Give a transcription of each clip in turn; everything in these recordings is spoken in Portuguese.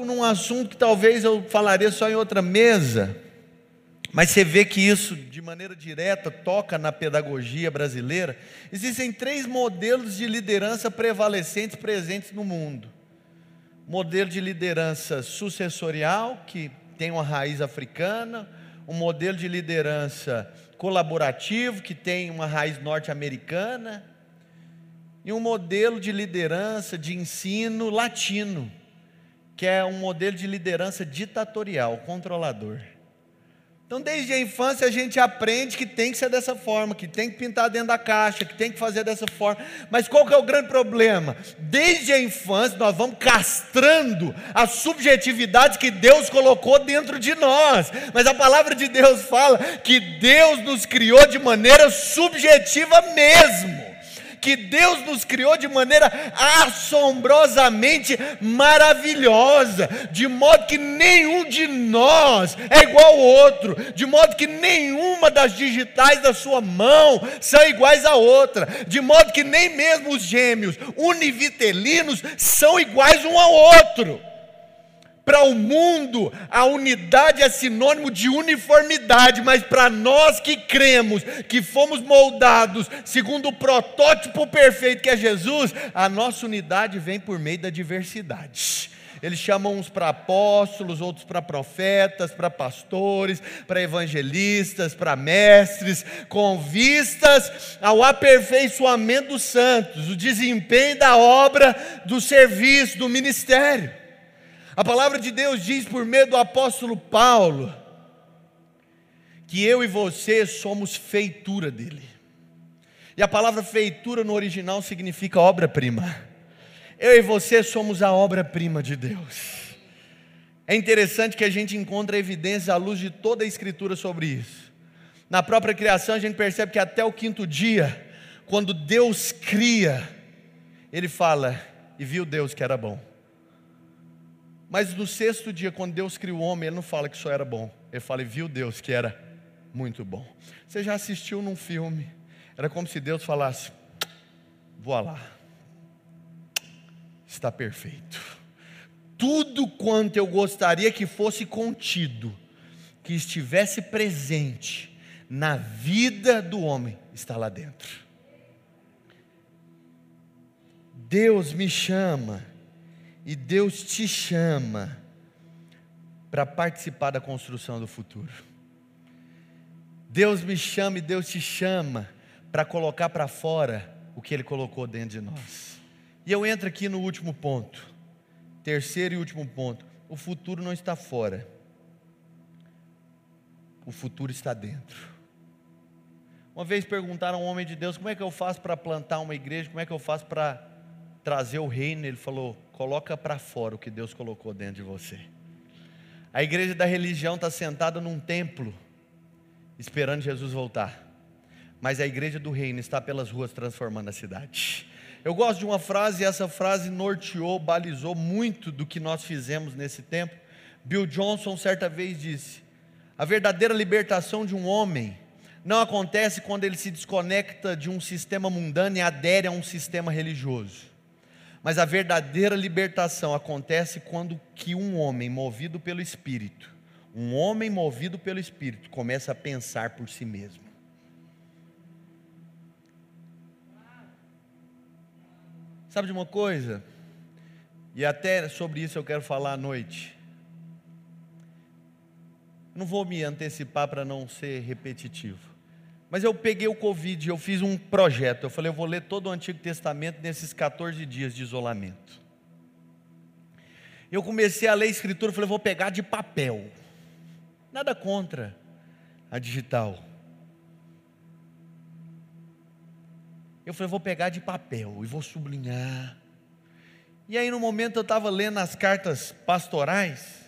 toco num assunto que talvez eu falaria só em outra mesa, mas você vê que isso, de maneira direta, toca na pedagogia brasileira. Existem três modelos de liderança prevalecentes presentes no mundo: modelo de liderança sucessorial, que tem uma raiz africana, um modelo de liderança colaborativo, que tem uma raiz norte-americana, e um modelo de liderança, de ensino latino, que é um modelo de liderança ditatorial, controlador. Então, desde a infância, a gente aprende que tem que ser dessa forma, que tem que pintar dentro da caixa, que tem que fazer dessa forma. Mas qual que é o grande problema? Desde a infância, nós vamos castrando a subjetividade que Deus colocou dentro de nós. Mas a palavra de Deus fala que Deus nos criou de maneira subjetiva mesmo que Deus nos criou de maneira assombrosamente maravilhosa, de modo que nenhum de nós é igual ao outro, de modo que nenhuma das digitais da sua mão são iguais à outra, de modo que nem mesmo os gêmeos univitelinos são iguais um ao outro. Para o mundo, a unidade é sinônimo de uniformidade, mas para nós que cremos, que fomos moldados segundo o protótipo perfeito que é Jesus, a nossa unidade vem por meio da diversidade. Eles chamam uns para apóstolos, outros para profetas, para pastores, para evangelistas, para mestres, com vistas ao aperfeiçoamento dos santos, o desempenho da obra, do serviço, do ministério. A palavra de Deus diz por meio do apóstolo Paulo que eu e você somos feitura dele. E a palavra feitura no original significa obra-prima. Eu e você somos a obra-prima de Deus. É interessante que a gente encontra evidências à luz de toda a escritura sobre isso. Na própria criação a gente percebe que até o quinto dia, quando Deus cria, ele fala: "E viu Deus que era bom". Mas no sexto dia, quando Deus criou o homem, ele não fala que só era bom. Ele fala, e viu Deus que era muito bom. Você já assistiu num filme? Era como se Deus falasse: Vou lá, está perfeito. Tudo quanto eu gostaria que fosse contido, que estivesse presente na vida do homem, está lá dentro. Deus me chama e Deus te chama para participar da construção do futuro. Deus me chama e Deus te chama para colocar para fora o que Ele colocou dentro de nós. E eu entro aqui no último ponto, terceiro e último ponto. O futuro não está fora, o futuro está dentro. Uma vez perguntaram a um homem de Deus: como é que eu faço para plantar uma igreja? Como é que eu faço para trazer o reino? Ele falou: Coloca para fora o que Deus colocou dentro de você. A igreja da religião está sentada num templo, esperando Jesus voltar. Mas a igreja do reino está pelas ruas transformando a cidade. Eu gosto de uma frase, e essa frase norteou, balizou muito do que nós fizemos nesse tempo. Bill Johnson certa vez disse: A verdadeira libertação de um homem não acontece quando ele se desconecta de um sistema mundano e adere a um sistema religioso. Mas a verdadeira libertação acontece quando que um homem movido pelo Espírito, um homem movido pelo Espírito, começa a pensar por si mesmo. Sabe de uma coisa? E até sobre isso eu quero falar à noite. Não vou me antecipar para não ser repetitivo. Mas eu peguei o Covid, eu fiz um projeto. Eu falei, eu vou ler todo o Antigo Testamento nesses 14 dias de isolamento. Eu comecei a ler a escritura, falei, vou pegar de papel. Nada contra a digital. Eu falei, vou pegar de papel e vou sublinhar. E aí, no momento, eu estava lendo as cartas pastorais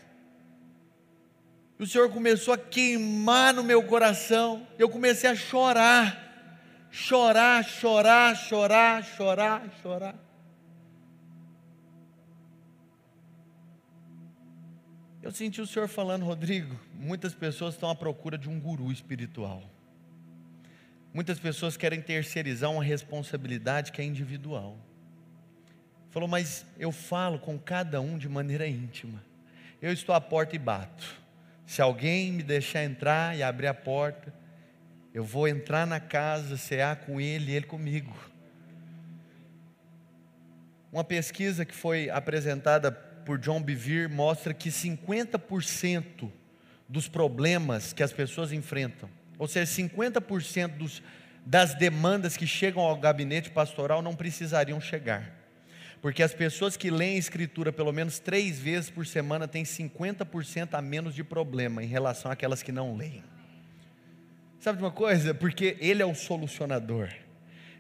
o Senhor começou a queimar no meu coração. Eu comecei a chorar, chorar, chorar, chorar, chorar, chorar. Eu senti o Senhor falando, Rodrigo, muitas pessoas estão à procura de um guru espiritual. Muitas pessoas querem terceirizar uma responsabilidade que é individual. Falou, mas eu falo com cada um de maneira íntima. Eu estou à porta e bato. Se alguém me deixar entrar e abrir a porta, eu vou entrar na casa, cear com ele e ele comigo. Uma pesquisa que foi apresentada por John Bevere mostra que 50% dos problemas que as pessoas enfrentam, ou seja, 50% dos, das demandas que chegam ao gabinete pastoral não precisariam chegar. Porque as pessoas que leem a Escritura pelo menos três vezes por semana têm 50% a menos de problema em relação àquelas que não leem. Sabe de uma coisa? Porque Ele é o solucionador.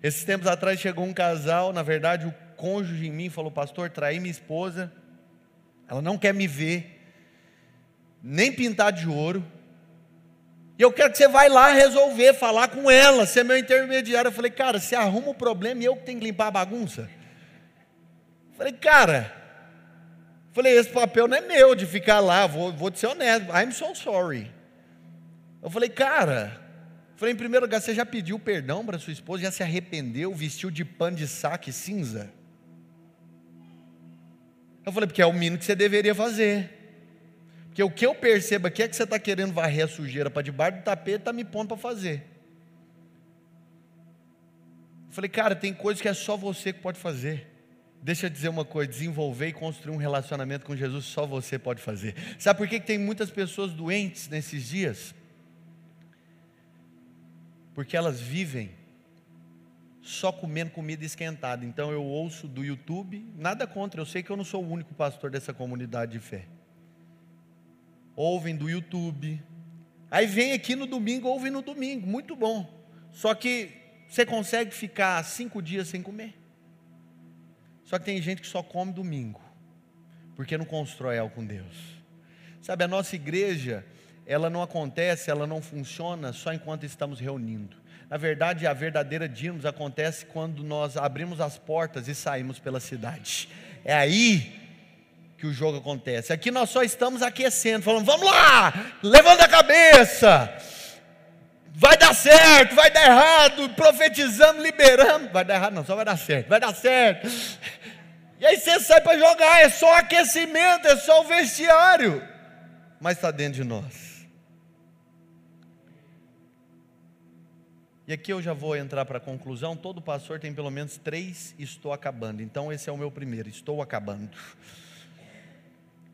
Esses tempos atrás chegou um casal, na verdade, o cônjuge em mim falou: Pastor, traí minha esposa, ela não quer me ver, nem pintar de ouro, e eu quero que você vá lá resolver, falar com ela, ser meu intermediário. Eu falei, cara, você arruma o problema e eu que tenho que limpar a bagunça. Falei, cara, falei, esse papel não é meu de ficar lá, vou, vou te ser honesto, I'm so sorry. Eu falei, cara, falei, em primeiro lugar, você já pediu perdão para sua esposa, já se arrependeu, vestiu de pano de saque cinza? Eu falei, porque é o mínimo que você deveria fazer. Porque o que eu percebo aqui é que você está querendo varrer a sujeira para debaixo do tapete, está me pondo para fazer. Eu falei, cara, tem coisas que é só você que pode fazer. Deixa eu dizer uma coisa: desenvolver e construir um relacionamento com Jesus só você pode fazer. Sabe por que tem muitas pessoas doentes nesses dias? Porque elas vivem só comendo comida esquentada. Então eu ouço do YouTube, nada contra, eu sei que eu não sou o único pastor dessa comunidade de fé. Ouvem do YouTube. Aí vem aqui no domingo, ouvem no domingo, muito bom. Só que você consegue ficar cinco dias sem comer. Só que tem gente que só come domingo, porque não constrói algo com Deus. Sabe, a nossa igreja, ela não acontece, ela não funciona só enquanto estamos reunindo. Na verdade, a verdadeira dínamos acontece quando nós abrimos as portas e saímos pela cidade. É aí que o jogo acontece. Aqui nós só estamos aquecendo, falando: vamos lá, levanta a cabeça, vai dar certo, vai dar errado, profetizando, liberando. Vai dar errado, não, só vai dar certo, vai dar certo. E aí você sai para jogar, é só aquecimento, é só o vestiário, mas está dentro de nós. E aqui eu já vou entrar para a conclusão. Todo pastor tem pelo menos três estou acabando. Então esse é o meu primeiro, estou acabando.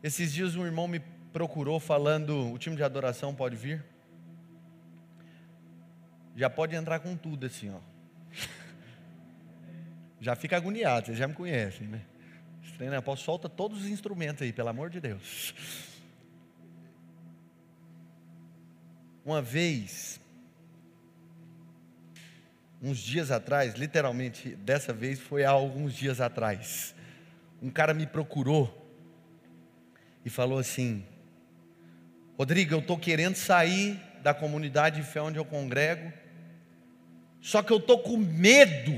Esses dias um irmão me procurou falando, o time de adoração pode vir? Já pode entrar com tudo assim, ó. Já fica agoniado, vocês já me conhecem, né? Estranho, né? Solta todos os instrumentos aí, pelo amor de Deus. Uma vez, uns dias atrás, literalmente, dessa vez foi há alguns dias atrás, um cara me procurou e falou assim: Rodrigo, eu estou querendo sair da comunidade de fé onde eu congrego, só que eu estou com medo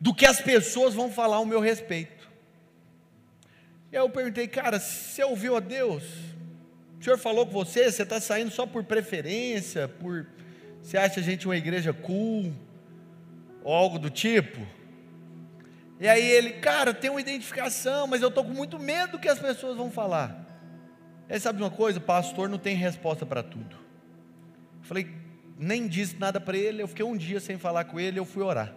do que as pessoas vão falar ao meu respeito. E aí eu perguntei, cara, você ouviu a Deus? O senhor falou com você, você está saindo só por preferência, por você acha a gente uma igreja cool, ou algo do tipo? E aí ele, cara, tem uma identificação, mas eu estou com muito medo do que as pessoas vão falar. Aí sabe uma coisa? Pastor não tem resposta para tudo. Eu falei, nem disse nada para ele, eu fiquei um dia sem falar com ele, eu fui orar.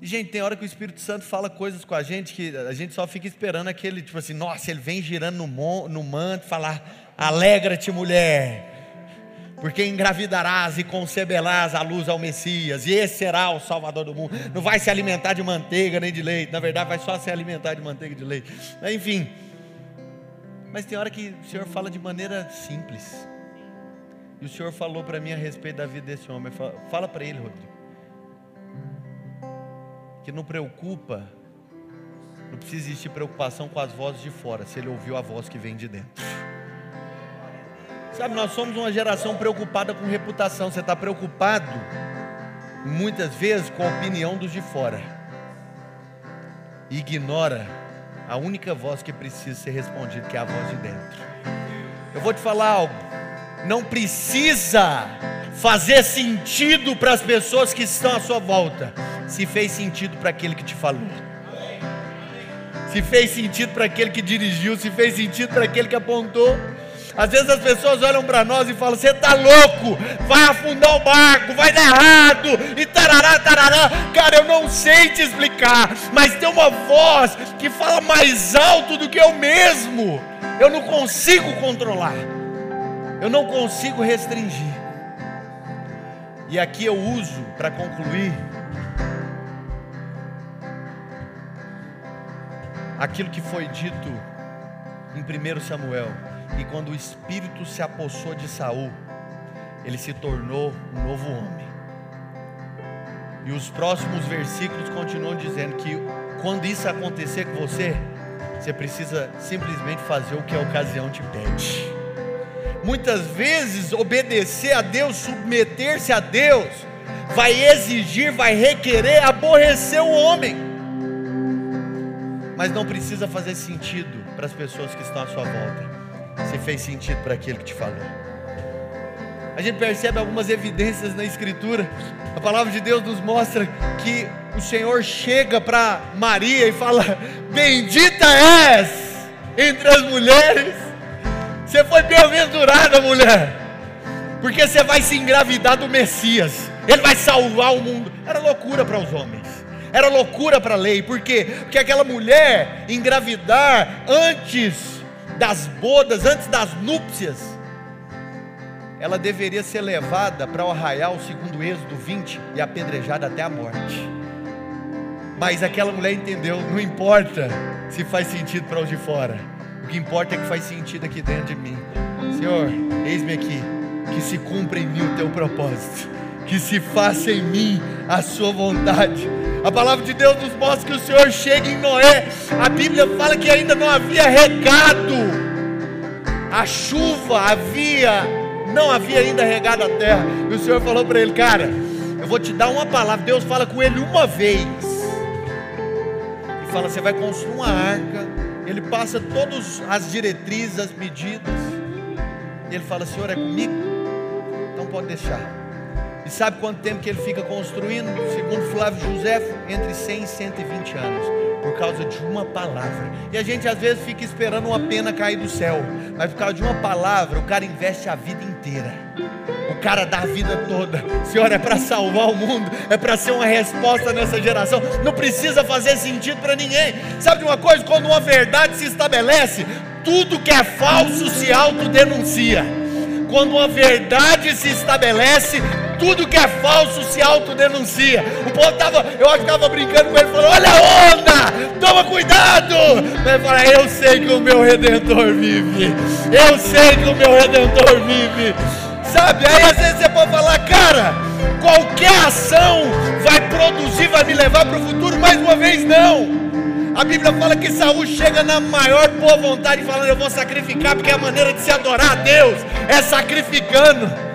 E, gente, tem hora que o Espírito Santo fala coisas com a gente que a gente só fica esperando aquele, tipo assim, nossa, ele vem girando no, no manto, falar, alegra-te, mulher, porque engravidarás e conceberás a luz ao Messias, e esse será o Salvador do mundo. Não vai se alimentar de manteiga nem de leite, na verdade, vai só se alimentar de manteiga e de leite. Enfim, mas tem hora que o Senhor fala de maneira simples. E o Senhor falou para mim a respeito da vida desse homem. Fala para ele, Rodrigo que não preocupa, não precisa existir preocupação com as vozes de fora, se ele ouviu a voz que vem de dentro. Sabe, nós somos uma geração preocupada com reputação. Você está preocupado, muitas vezes, com a opinião dos de fora. Ignora a única voz que precisa ser respondida, que é a voz de dentro. Eu vou te falar algo. Não precisa fazer sentido para as pessoas que estão à sua volta se fez sentido para aquele que te falou. se fez sentido para aquele que dirigiu, se fez sentido para aquele que apontou. Às vezes as pessoas olham para nós e falam: Você está louco, vai afundar o barco, vai dar errado, e tarará, tarará. Cara, eu não sei te explicar, mas tem uma voz que fala mais alto do que eu mesmo. Eu não consigo controlar, eu não consigo restringir. E aqui eu uso, para concluir, aquilo que foi dito em 1 Samuel e quando o espírito se apossou de Saul, ele se tornou um novo homem. E os próximos versículos continuam dizendo que quando isso acontecer com você, você precisa simplesmente fazer o que a ocasião te pede. Muitas vezes obedecer a Deus, submeter-se a Deus, vai exigir, vai requerer aborrecer o homem. Mas não precisa fazer sentido para as pessoas que estão à sua volta se fez sentido para aquele que te falou. A gente percebe algumas evidências na Escritura. A palavra de Deus nos mostra que o Senhor chega para Maria e fala: Bendita és entre as mulheres. Você foi bem-aventurada, mulher, porque você vai se engravidar do Messias. Ele vai salvar o mundo. Era loucura para os homens. Era loucura para a lei, por quê? Porque aquela mulher engravidar antes das bodas, antes das núpcias, ela deveria ser levada para o arraial, segundo Êxodo 20, e apedrejada até a morte. Mas aquela mulher entendeu: não importa se faz sentido para os de fora, o que importa é que faz sentido aqui dentro de mim. Senhor, eis-me aqui, que se cumpra em mim o teu propósito, que se faça em mim a sua vontade. A palavra de Deus nos mostra que o Senhor chega em Noé. A Bíblia fala que ainda não havia regado. A chuva havia, não havia ainda regado a terra. E o Senhor falou para ele, cara, eu vou te dar uma palavra. Deus fala com ele uma vez. E fala, você vai construir uma arca. Ele passa todas as diretrizes, as medidas. E ele fala, Senhor, é comigo? Então pode deixar. E sabe quanto tempo que ele fica construindo? Segundo Flávio José, entre 100 e 120 anos, por causa de uma palavra. E a gente às vezes fica esperando uma pena cair do céu, mas por causa de uma palavra, o cara investe a vida inteira. O cara dá a vida toda. Senhor, é para salvar o mundo, é para ser uma resposta nessa geração. Não precisa fazer sentido para ninguém. Sabe de uma coisa? Quando uma verdade se estabelece, tudo que é falso se autodenuncia. Quando uma verdade se estabelece, tudo que é falso se autodenuncia. O povo estava, eu acho que estava brincando com ele, falando: Olha a onda, toma cuidado. Ele fala: Eu sei que o meu redentor vive, eu sei que o meu redentor vive. Sabe? Aí às vezes você pode falar, cara, qualquer ação vai produzir, vai me levar para o futuro, mais uma vez, não. A Bíblia fala que Saul chega na maior boa vontade, falando: Eu vou sacrificar, porque a maneira de se adorar a Deus é sacrificando.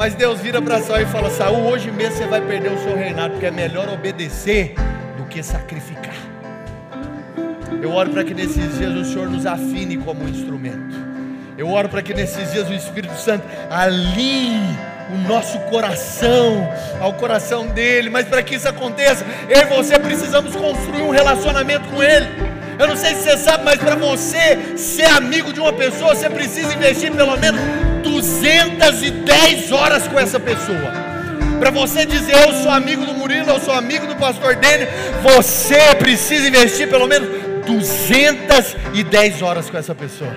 Mas Deus vira para Saul e fala: Saul, hoje mesmo você vai perder o seu reinado, porque é melhor obedecer do que sacrificar. Eu oro para que nesses dias o Senhor nos afine como instrumento. Eu oro para que nesses dias o Espírito Santo alinhe o nosso coração ao coração dele. Mas para que isso aconteça, eu e você precisamos construir um relacionamento com ele. Eu não sei se você sabe, mas para você ser amigo de uma pessoa, você precisa investir pelo menos 210 horas com essa pessoa. Para você dizer eu sou amigo do Murilo, eu sou amigo do pastor dele, você precisa investir pelo menos 210 horas com essa pessoa.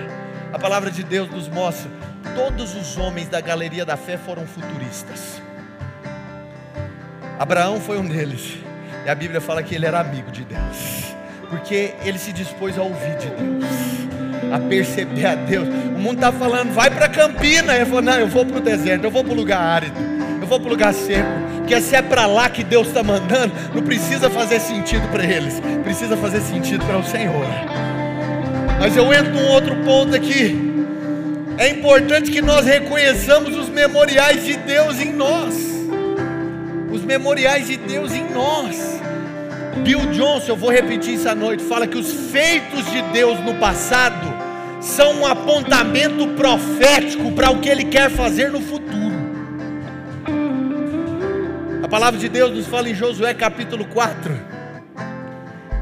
A palavra de Deus nos mostra: todos os homens da galeria da fé foram futuristas. Abraão foi um deles, e a Bíblia fala que ele era amigo de Deus, porque ele se dispôs a ouvir de Deus a perceber a Deus. O mundo está falando, vai para Campina. Ele falou, não, eu vou para o deserto, eu vou para o lugar árido, eu vou para o lugar seco. Porque se é para lá que Deus está mandando, não precisa fazer sentido para eles, precisa fazer sentido para o Senhor. Mas eu entro num outro ponto aqui. É importante que nós reconheçamos os memoriais de Deus em nós. Os memoriais de Deus em nós. Bill Johnson, eu vou repetir isso à noite, fala que os feitos de Deus no passado são um apontamento profético para o que Ele quer fazer no futuro. A palavra de Deus nos fala em Josué capítulo 4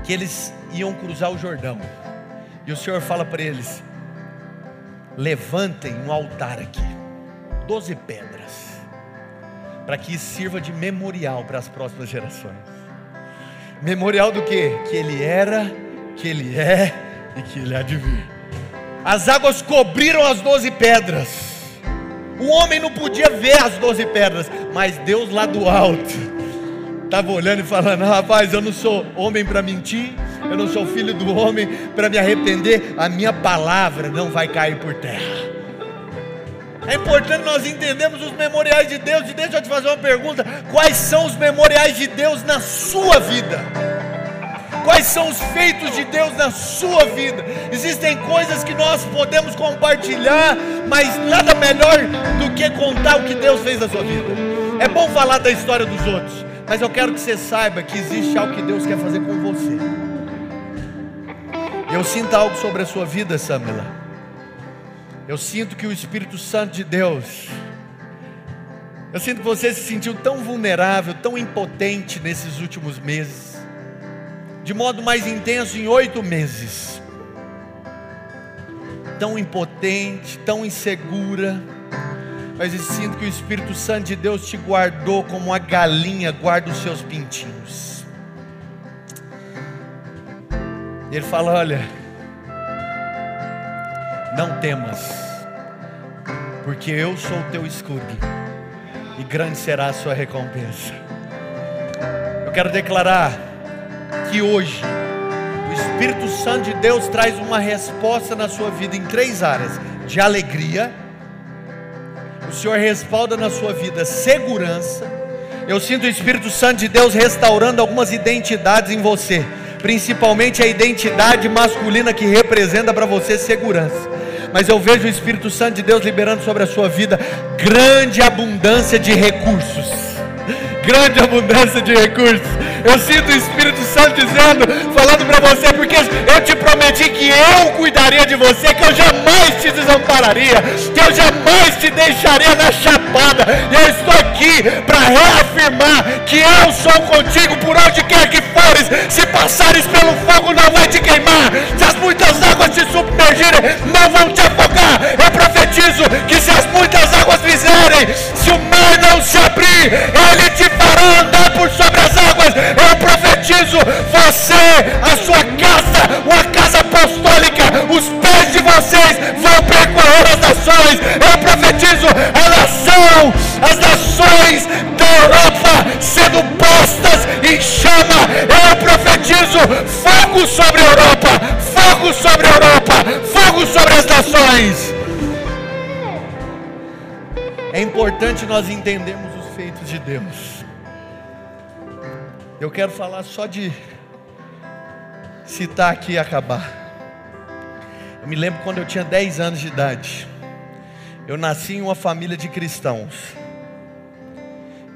que eles iam cruzar o Jordão. E o Senhor fala para eles: levantem um altar aqui, doze pedras, para que isso sirva de memorial para as próximas gerações. Memorial do que? Que ele era, que ele é e que ele há de vir. As águas cobriram as doze pedras. O homem não podia ver as doze pedras, mas Deus lá do alto estava olhando e falando: rapaz, eu não sou homem para mentir, eu não sou filho do homem para me arrepender, a minha palavra não vai cair por terra. É importante nós entendermos os memoriais de Deus, e deixa eu te fazer uma pergunta: quais são os memoriais de Deus na sua vida? Quais são os feitos de Deus na sua vida? Existem coisas que nós podemos compartilhar, mas nada melhor do que contar o que Deus fez na sua vida. É bom falar da história dos outros, mas eu quero que você saiba que existe algo que Deus quer fazer com você. Eu sinto algo sobre a sua vida, Samila. Eu sinto que o Espírito Santo de Deus. Eu sinto que você se sentiu tão vulnerável, tão impotente nesses últimos meses. De modo mais intenso em oito meses. Tão impotente, tão insegura mas eu sinto que o Espírito Santo de Deus te guardou como a galinha guarda os seus pintinhos. Ele fala: Olha, não temas, porque eu sou o teu escudo, e grande será a sua recompensa. Eu quero declarar que hoje, o Espírito Santo de Deus traz uma resposta na sua vida em três áreas: de alegria, o Senhor respalda na sua vida segurança. Eu sinto o Espírito Santo de Deus restaurando algumas identidades em você, principalmente a identidade masculina que representa para você segurança. Mas eu vejo o Espírito Santo de Deus liberando sobre a sua vida grande abundância de recursos. Grande abundância de recursos. Eu sinto o Espírito Santo dizendo, falando para você, porque eu te prometi que eu cuidaria de você, que eu jamais te desampararia, que eu jamais te deixaria na chapada. Eu estou aqui para reafirmar que eu sou contigo por onde quer que fores. Se passares pelo fogo, não vai te queimar. Se as muitas águas te submergirem, não vão te afogar. Eu profetizo que se as muitas águas fizerem, se o mar não se abrir, ele te fará andar por sobre as águas eu profetizo você, a sua casa, uma casa apostólica, os pés de vocês vão percorrer as nações. Eu profetizo a nação, as nações da Europa sendo postas em chama. Eu profetizo fogo sobre a Europa, fogo sobre a Europa, fogo sobre as nações. É importante nós entendermos os feitos de Deus. Quero falar só de citar aqui e acabar. Eu me lembro quando eu tinha 10 anos de idade. Eu nasci em uma família de cristãos.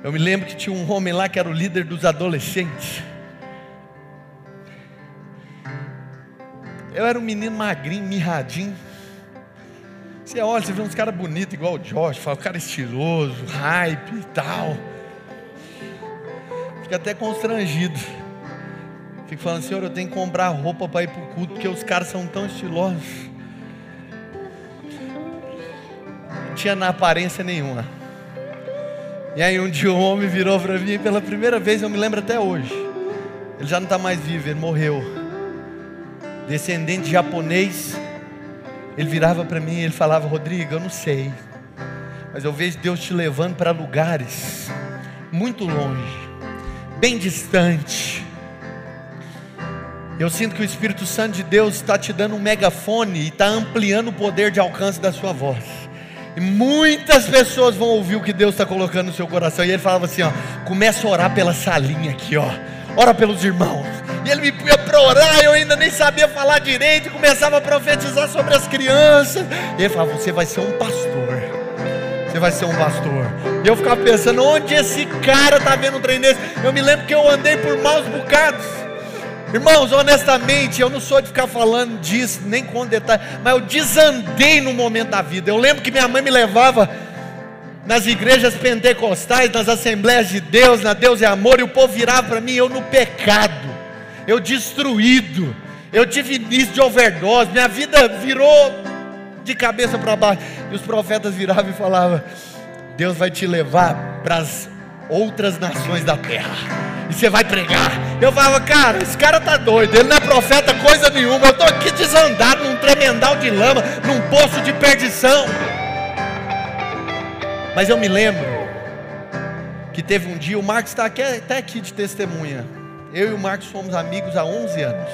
Eu me lembro que tinha um homem lá que era o líder dos adolescentes. Eu era um menino magrinho, mirradinho. Você olha, você vê uns caras bonitos igual o Josh, fala, o cara estiloso, hype e tal. Fica até constrangido. Fico falando, Senhor, eu tenho que comprar roupa para ir para o culto, porque os caras são tão estilosos. Não tinha na aparência nenhuma. E aí um dia o homem virou para mim, pela primeira vez, eu me lembro até hoje. Ele já não está mais vivo, ele morreu. Descendente japonês. Ele virava para mim e ele falava, Rodrigo, eu não sei. Mas eu vejo Deus te levando para lugares muito longe bem distante. Eu sinto que o Espírito Santo de Deus está te dando um megafone e está ampliando o poder de alcance da sua voz. E muitas pessoas vão ouvir o que Deus está colocando no seu coração. E ele falava assim: ó, começa a orar pela salinha aqui, ó. Ora pelos irmãos. E ele me punha para orar, eu ainda nem sabia falar direito, começava a profetizar sobre as crianças. E ele falava: Você vai ser um pastor você vai ser um pastor. E eu ficava pensando, onde esse cara está vendo um trem desse? Eu me lembro que eu andei por maus bocados. Irmãos, honestamente, eu não sou de ficar falando disso, nem com detalhe, mas eu desandei no momento da vida. Eu lembro que minha mãe me levava nas igrejas pentecostais, nas assembleias de Deus, na Deus é amor, e o povo virava para mim, eu no pecado, eu destruído, Eu tive início de overdose, minha vida virou de cabeça para baixo. E os profetas viravam e falavam: Deus vai te levar para as outras nações da terra. E você vai pregar. Eu falava, cara, esse cara tá doido. Ele não é profeta coisa nenhuma. Eu estou aqui desandado num tremendal de lama, num poço de perdição. Mas eu me lembro que teve um dia, o Marcos está aqui, até aqui de testemunha. Eu e o Marcos fomos amigos há 11 anos.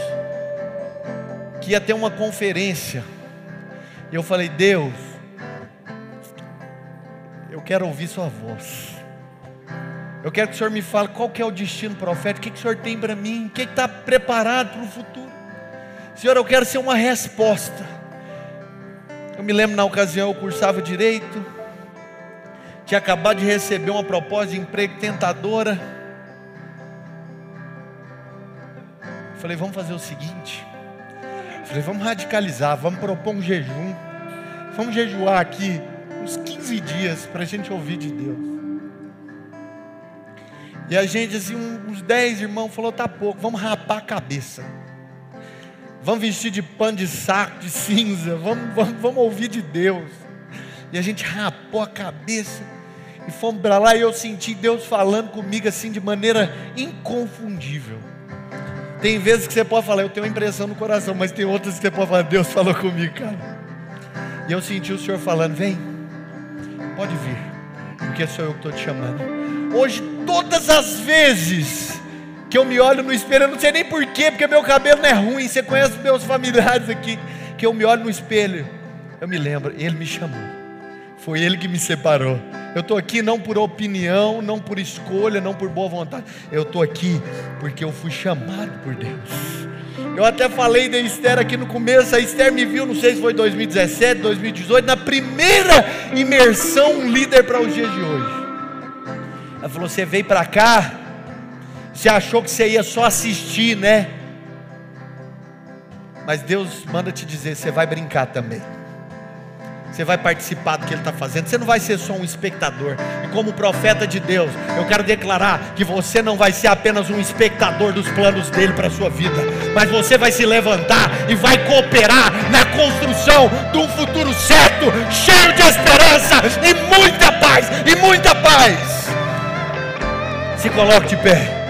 Que ia ter uma conferência. E eu falei, Deus, eu quero ouvir Sua voz. Eu quero que o Senhor me fale qual que é o destino profético, o que, que o Senhor tem para mim, o que está preparado para o futuro. Senhor, eu quero ser uma resposta. Eu me lembro na ocasião eu cursava direito, tinha acabado de receber uma proposta de emprego tentadora. Falei, vamos fazer o seguinte. Falei, vamos radicalizar, vamos propor um jejum. Vamos jejuar aqui uns 15 dias para a gente ouvir de Deus. E a gente, assim, uns dez irmãos, falou: tá pouco, vamos rapar a cabeça. Vamos vestir de pano de saco, de cinza, vamos, vamos, vamos ouvir de Deus. E a gente rapou a cabeça e fomos para lá e eu senti Deus falando comigo assim de maneira inconfundível. Tem vezes que você pode falar, eu tenho uma impressão no coração, mas tem outras que você pode falar, Deus falou comigo, cara. E eu senti o Senhor falando, vem, pode vir, porque sou eu que estou te chamando. Hoje, todas as vezes que eu me olho no espelho, eu não sei nem porquê, porque meu cabelo não é ruim. Você conhece meus familiares aqui, que eu me olho no espelho, eu me lembro, ele me chamou, foi ele que me separou. Eu estou aqui não por opinião, não por escolha, não por boa vontade. Eu estou aqui porque eu fui chamado por Deus. Eu até falei da Esther aqui no começo. A Esther me viu, não sei se foi 2017, 2018, na primeira imersão líder para os dias de hoje. Ela falou: Você veio para cá, você achou que você ia só assistir, né? Mas Deus manda te dizer: Você vai brincar também. Você vai participar do que Ele está fazendo. Você não vai ser só um espectador. E como profeta de Deus, eu quero declarar que você não vai ser apenas um espectador dos planos dele para a sua vida, mas você vai se levantar e vai cooperar na construção de um futuro certo, cheio de esperança e muita paz e muita paz. Se coloque de pé.